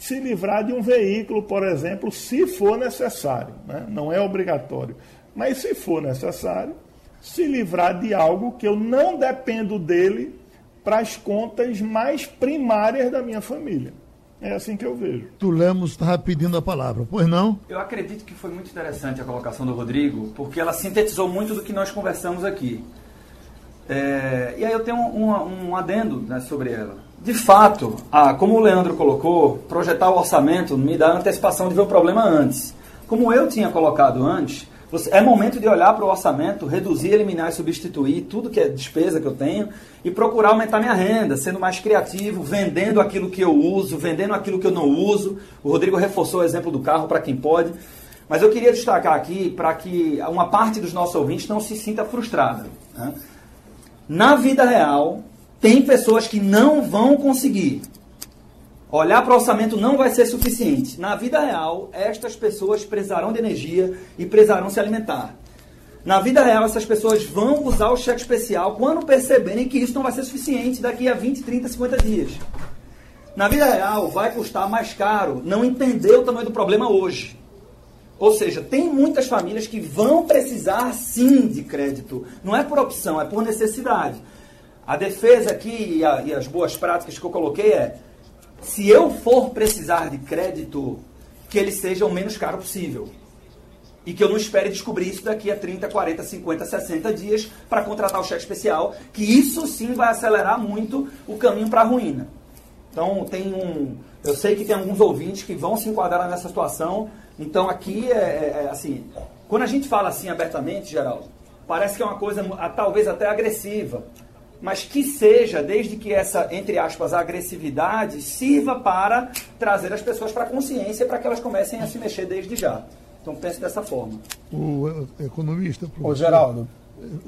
se livrar de um veículo, por exemplo, se for necessário. Né? Não é obrigatório. Mas se for necessário, se livrar de algo que eu não dependo dele para as contas mais primárias da minha família. É assim que eu vejo. Tu Lemos estava pedindo a palavra, pois não? Eu acredito que foi muito interessante a colocação do Rodrigo, porque ela sintetizou muito do que nós conversamos aqui. É, e aí eu tenho um, um adendo né, sobre ela. De fato, ah, como o Leandro colocou, projetar o orçamento me dá antecipação de ver o problema antes. Como eu tinha colocado antes, é momento de olhar para o orçamento, reduzir, eliminar e substituir tudo que é despesa que eu tenho e procurar aumentar minha renda, sendo mais criativo, vendendo aquilo que eu uso, vendendo aquilo que eu não uso. O Rodrigo reforçou o exemplo do carro para quem pode. Mas eu queria destacar aqui para que uma parte dos nossos ouvintes não se sinta frustrada. Né? Na vida real, tem pessoas que não vão conseguir. Olhar para o orçamento não vai ser suficiente. Na vida real, estas pessoas precisarão de energia e precisarão se alimentar. Na vida real, essas pessoas vão usar o cheque especial quando perceberem que isso não vai ser suficiente daqui a 20, 30, 50 dias. Na vida real, vai custar mais caro não entender o tamanho do problema hoje. Ou seja, tem muitas famílias que vão precisar sim de crédito. Não é por opção, é por necessidade. A defesa aqui e, a, e as boas práticas que eu coloquei é: se eu for precisar de crédito, que ele seja o menos caro possível. E que eu não espere descobrir isso daqui a 30, 40, 50, 60 dias para contratar o cheque especial, que isso sim vai acelerar muito o caminho para a ruína. Então, tem um. Eu sei que tem alguns ouvintes que vão se enquadrar nessa situação. Então, aqui é, é, é assim. Quando a gente fala assim abertamente, Geraldo, parece que é uma coisa talvez até agressiva mas que seja, desde que essa, entre aspas, agressividade sirva para trazer as pessoas para a consciência para que elas comecem a se mexer desde já. Então pense dessa forma. O economista. Professor, Ô, Geraldo.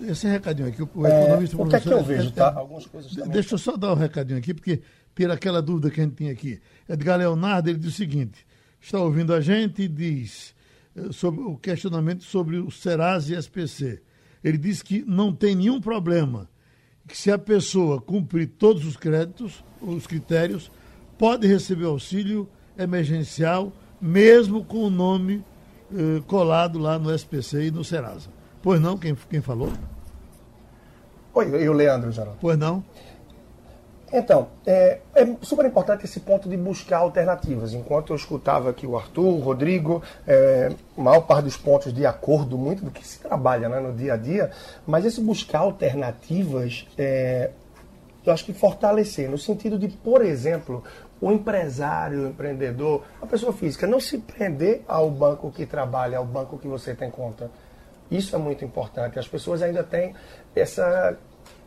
Esse recadinho aqui, o é, economista. O que é que eu vejo, tá? Algumas coisas também. Deixa eu só dar um recadinho aqui, porque pela aquela dúvida que a gente tinha aqui. Edgar Leonardo, ele diz o seguinte: está ouvindo a gente e diz eh, sobre o questionamento sobre o Serasa e SPC. Ele diz que não tem nenhum problema que se a pessoa cumprir todos os créditos, os critérios, pode receber auxílio emergencial, mesmo com o nome eh, colado lá no SPC e no Serasa. Pois não, quem, quem falou? Oi, eu, Leandro, Geraldo. Pois não? Então, é, é, super importante esse ponto de buscar alternativas. Enquanto eu escutava aqui o Arthur, o Rodrigo, é, a maior parte dos pontos de acordo, muito do que se trabalha né, no dia a dia, mas esse buscar alternativas, é, eu acho que fortalecer, no sentido de, por exemplo, o empresário, o empreendedor, a pessoa física, não se prender ao banco que trabalha, ao banco que você tem conta. Isso é muito importante. As pessoas ainda têm essa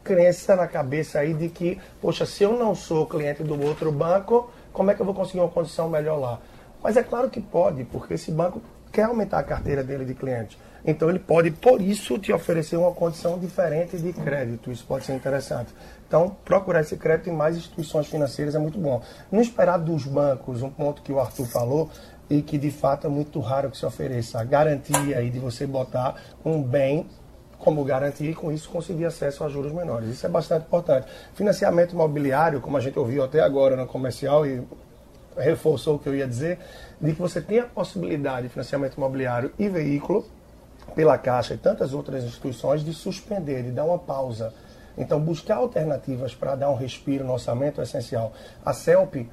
crença na cabeça aí de que, poxa, se eu não sou cliente do outro banco, como é que eu vou conseguir uma condição melhor lá? Mas é claro que pode, porque esse banco quer aumentar a carteira dele de clientes. Então ele pode, por isso, te oferecer uma condição diferente de crédito. Isso pode ser interessante. Então, procurar esse crédito em mais instituições financeiras é muito bom. Não esperar dos bancos, um ponto que o Arthur falou, e que de fato é muito raro que se ofereça a garantia aí de você botar um bem como garantia e com isso conseguir acesso a juros menores. Isso é bastante importante. Financiamento imobiliário, como a gente ouviu até agora no comercial e reforçou o que eu ia dizer, de que você tem a possibilidade de financiamento imobiliário e veículo pela Caixa e tantas outras instituições de suspender, de dar uma pausa. Então, buscar alternativas para dar um respiro no orçamento é essencial. A CELP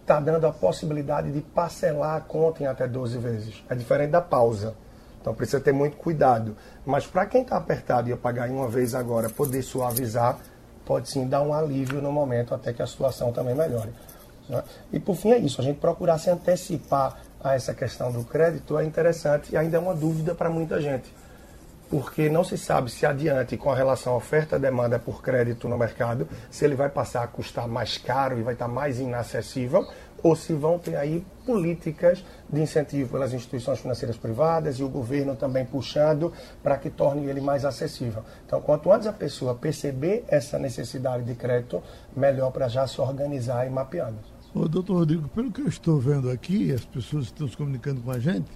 está dando a possibilidade de parcelar a conta em até 12 vezes. É diferente da pausa. Então, precisa ter muito cuidado. Mas para quem está apertado e pagar em uma vez agora, poder suavizar, pode sim dar um alívio no momento até que a situação também melhore. Né? E por fim é isso, a gente procurar se antecipar a essa questão do crédito é interessante e ainda é uma dúvida para muita gente. Porque não se sabe se adiante, com a relação oferta-demanda por crédito no mercado, se ele vai passar a custar mais caro e vai estar mais inacessível, ou se vão ter aí políticas de incentivo pelas instituições financeiras privadas e o governo também puxando para que torne ele mais acessível. Então, quanto antes a pessoa perceber essa necessidade de crédito, melhor para já se organizar e mapeando. Ô, doutor Rodrigo, pelo que eu estou vendo aqui, as pessoas estão se comunicando com a gente,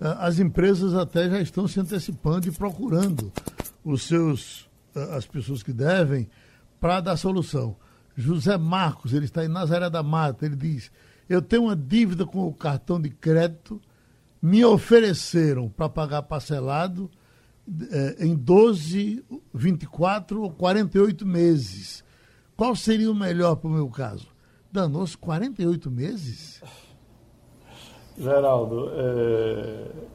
ah, as empresas até já estão se antecipando e procurando os seus, ah, as pessoas que devem para dar solução. José Marcos, ele está em Nazaré da Mata, ele diz: Eu tenho uma dívida com o cartão de crédito, me ofereceram para pagar parcelado eh, em 12, 24 ou 48 meses. Qual seria o melhor para o meu caso? Danou-se 48 meses? Geraldo, é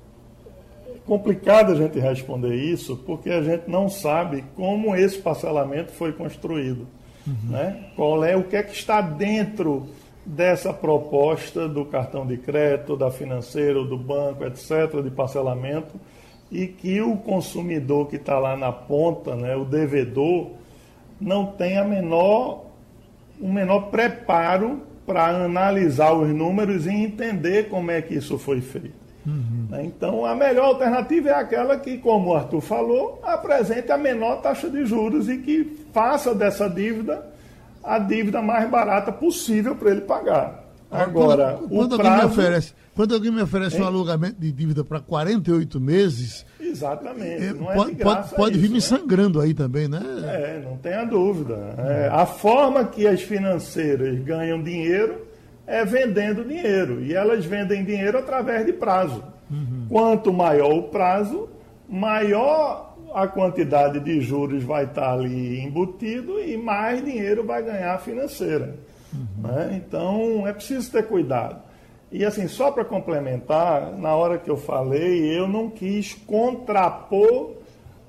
complicado a gente responder isso porque a gente não sabe como esse parcelamento foi construído. Uhum. Né? Qual é o que é que está dentro dessa proposta do cartão de crédito, da financeira, do banco, etc., de parcelamento, e que o consumidor que está lá na ponta, né, o devedor, não tem a menor, o menor preparo para analisar os números e entender como é que isso foi feito. Uhum. Né? Então, a melhor alternativa é aquela que, como o Arthur falou, apresente a menor taxa de juros e que faça dessa dívida a dívida mais barata possível para ele pagar. Agora, quando, quando, prazo... alguém, me oferece, quando alguém me oferece hein? um alugamento de dívida para 48 meses. Exatamente. É, pode, pode, pode vir me né? sangrando aí também, né? É, não tenha dúvida. É, a forma que as financeiras ganham dinheiro é vendendo dinheiro. E elas vendem dinheiro através de prazo. Uhum. Quanto maior o prazo, maior a quantidade de juros vai estar ali embutido e mais dinheiro vai ganhar financeira. Uhum. Né? Então é preciso ter cuidado. E assim, só para complementar, na hora que eu falei, eu não quis contrapor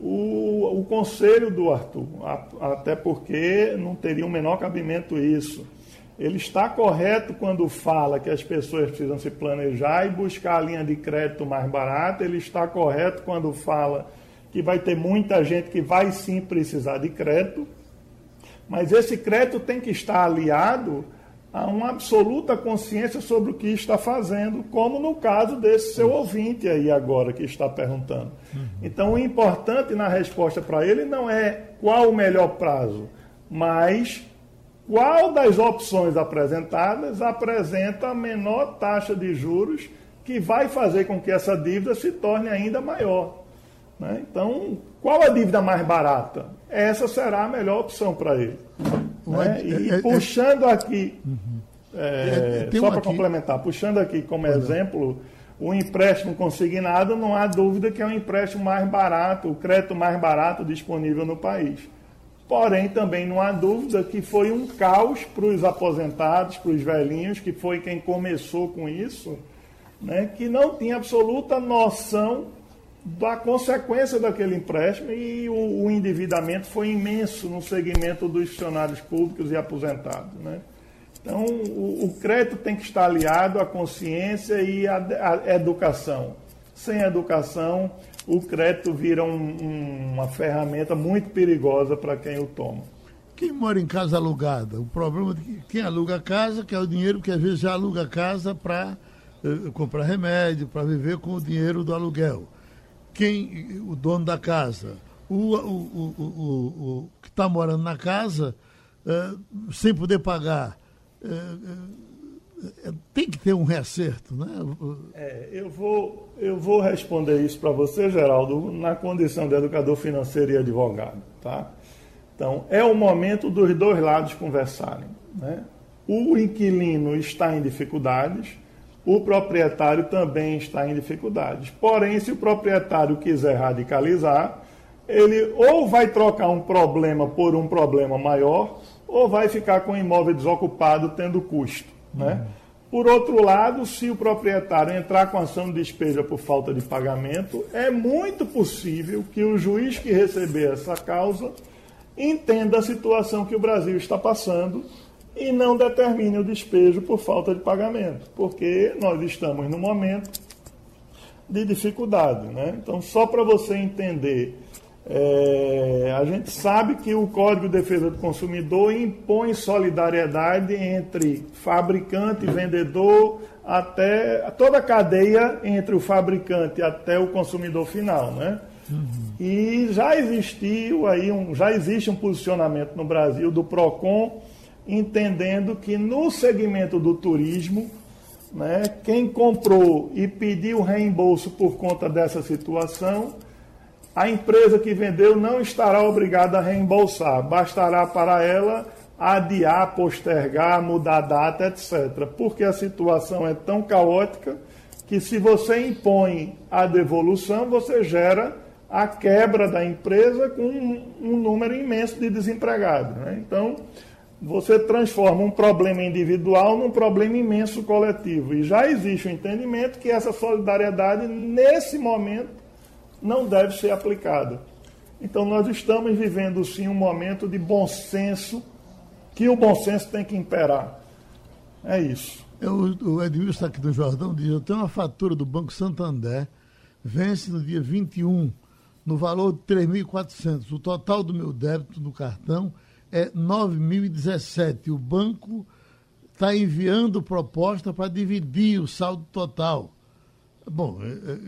o, o conselho do Arthur, até porque não teria o menor cabimento isso. Ele está correto quando fala que as pessoas precisam se planejar e buscar a linha de crédito mais barata. Ele está correto quando fala que vai ter muita gente que vai sim precisar de crédito. Mas esse crédito tem que estar aliado a uma absoluta consciência sobre o que está fazendo, como no caso desse seu ouvinte aí agora que está perguntando. Uhum. Então, o importante na resposta para ele não é qual o melhor prazo, mas qual das opções apresentadas apresenta a menor taxa de juros que vai fazer com que essa dívida se torne ainda maior. Né? Então, qual a dívida mais barata? Essa será a melhor opção para ele. Né? E é, é, é, puxando aqui, uhum. é, só para complementar, puxando aqui como exemplo, o empréstimo consignado, não há dúvida que é o empréstimo mais barato, o crédito mais barato disponível no país. Porém, também não há dúvida que foi um caos para os aposentados, para os velhinhos, que foi quem começou com isso, né, que não tinha absoluta noção da consequência daquele empréstimo e o, o endividamento foi imenso no segmento dos funcionários públicos e aposentados. Né? Então, o, o, crédito tem que estar aliado à consciência e à, à educação. Sem educação, o crédito vira um, um, uma ferramenta muito perigosa para quem o toma. Quem mora em casa alugada, o problema é que quem aluga a casa quer o dinheiro que às vezes já aluga a casa para uh, comprar remédio, para viver com o dinheiro do aluguel. Quem, o dono da casa, o, o, o, o, que está morando na casa, uh, sem poder pagar, uh, tem que ter um reacerto, né? É, eu, vou, eu vou responder isso para você, Geraldo, na condição de educador financeiro e advogado, tá? Então, é o momento dos dois lados conversarem. Né? O inquilino está em dificuldades, o proprietário também está em dificuldades. Porém, se o proprietário quiser radicalizar, ele ou vai trocar um problema por um problema maior, ou vai ficar com o imóvel desocupado tendo custo. Né? Uhum. Por outro lado, se o proprietário entrar com ação de despesa por falta de pagamento, é muito possível que o juiz que receber essa causa entenda a situação que o Brasil está passando e não determine o despejo por falta de pagamento, porque nós estamos num momento de dificuldade. Né? Então, só para você entender, é, a gente sabe que o Código de Defesa do Consumidor impõe solidariedade entre fabricante e vendedor, até toda a cadeia entre o fabricante até o consumidor final. Né? Uhum. E já existiu aí um, já existe um posicionamento no Brasil do Procon entendendo que no segmento do turismo, né, quem comprou e pediu reembolso por conta dessa situação, a empresa que vendeu não estará obrigada a reembolsar, bastará para ela adiar, postergar, mudar data, etc. Porque a situação é tão caótica que se você impõe a devolução, você gera a quebra da empresa com um, um número imenso de desempregados. Né? Então, você transforma um problema individual num problema imenso coletivo. E já existe o um entendimento que essa solidariedade, nesse momento, não deve ser aplicada. Então, nós estamos vivendo, sim, um momento de bom senso, que o bom senso tem que imperar. É isso. Eu, o Edmilson aqui do Jordão diz: eu tenho uma fatura do Banco Santander, vence no dia 21 no valor de 3.400. O total do meu débito no cartão é 9.017. O banco está enviando proposta para dividir o saldo total. Bom, é, é,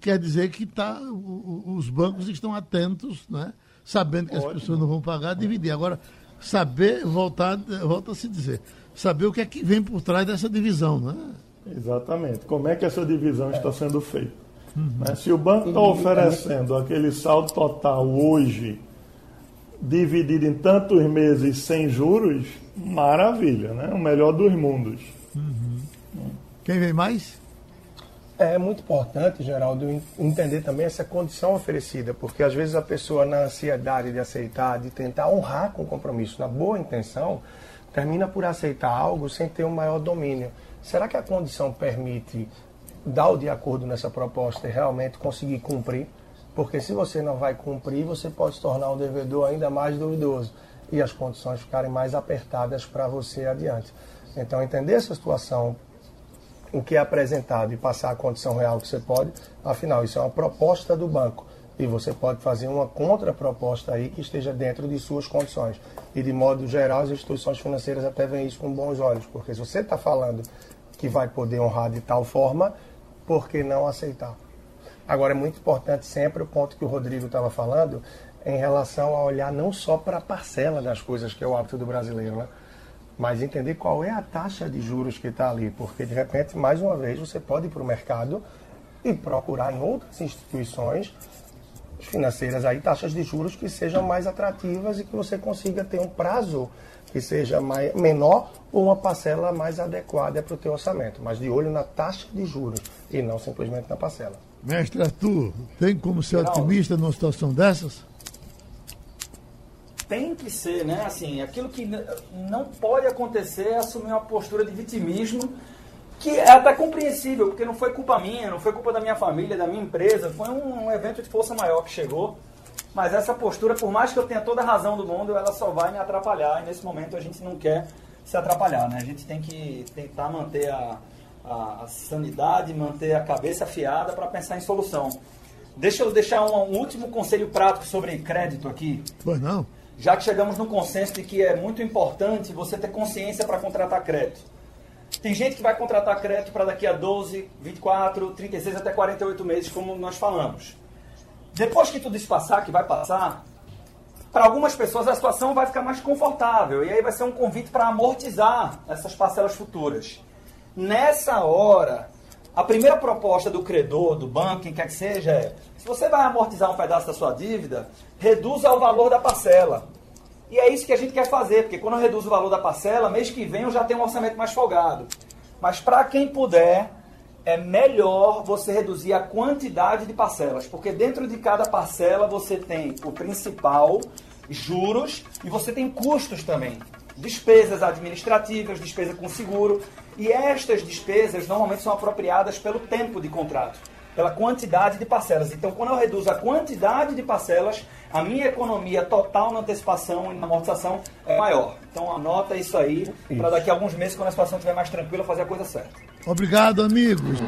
quer dizer que tá, os bancos estão atentos, né? sabendo que Ótimo. as pessoas não vão pagar, dividir. Agora, saber, voltar, volta a se dizer, saber o que é que vem por trás dessa divisão. Né? Exatamente. Como é que essa divisão está sendo feita? Uhum. Né? Se o banco está oferecendo aquele saldo total hoje, dividido em tantos meses sem juros, maravilha, né? O melhor dos mundos. Uhum. Quem vem mais? É muito importante, Geraldo, entender também essa condição oferecida, porque às vezes a pessoa, na ansiedade de aceitar, de tentar honrar com o compromisso, na boa intenção, termina por aceitar algo sem ter um maior domínio. Será que a condição permite dar o de acordo nessa proposta e realmente conseguir cumprir, porque se você não vai cumprir, você pode se tornar um devedor ainda mais duvidoso e as condições ficarem mais apertadas para você adiante. Então, entender essa situação, o que é apresentado e passar a condição real que você pode, afinal, isso é uma proposta do banco e você pode fazer uma contraproposta aí que esteja dentro de suas condições. E de modo geral, as instituições financeiras até veem isso com bons olhos, porque se você está falando que vai poder honrar de tal forma, por que não aceitar? Agora, é muito importante sempre o ponto que o Rodrigo estava falando em relação a olhar não só para a parcela das coisas, que é o hábito do brasileiro, né? mas entender qual é a taxa de juros que está ali, porque de repente, mais uma vez, você pode ir para o mercado e procurar em outras instituições financeiras aí taxas de juros que sejam mais atrativas e que você consiga ter um prazo que seja mais, menor ou uma parcela mais adequada para o teu orçamento, mas de olho na taxa de juros e não simplesmente na parcela. Mestre Arthur, tem como ser Geraldo, otimista numa situação dessas? Tem que ser, né? Assim, aquilo que não pode acontecer é assumir uma postura de vitimismo que é até compreensível, porque não foi culpa minha, não foi culpa da minha família, da minha empresa, foi um, um evento de força maior que chegou. Mas essa postura, por mais que eu tenha toda a razão do mundo, ela só vai me atrapalhar. E nesse momento a gente não quer se atrapalhar, né? A gente tem que tentar manter a, a, a sanidade, manter a cabeça afiada para pensar em solução. Deixa eu deixar um, um último conselho prático sobre crédito aqui. Pois não? Já que chegamos no consenso de que é muito importante você ter consciência para contratar crédito. Tem gente que vai contratar crédito para daqui a 12, 24, 36 até 48 meses, como nós falamos. Depois que tudo isso passar, que vai passar, para algumas pessoas a situação vai ficar mais confortável e aí vai ser um convite para amortizar essas parcelas futuras. Nessa hora, a primeira proposta do credor, do banco, quem quer que seja, é: se você vai amortizar um pedaço da sua dívida, reduza o valor da parcela. E é isso que a gente quer fazer, porque quando eu reduzo o valor da parcela, mês que vem eu já tenho um orçamento mais folgado. Mas para quem puder, é melhor você reduzir a quantidade de parcelas, porque dentro de cada parcela você tem o principal, juros e você tem custos também. Despesas administrativas, despesa com seguro. E estas despesas normalmente são apropriadas pelo tempo de contrato, pela quantidade de parcelas. Então, quando eu reduzo a quantidade de parcelas, a minha economia total na antecipação e na amortização é maior. Então, anota isso aí para daqui a alguns meses, quando a situação estiver mais tranquila, fazer a coisa certa. Obrigado, amigos.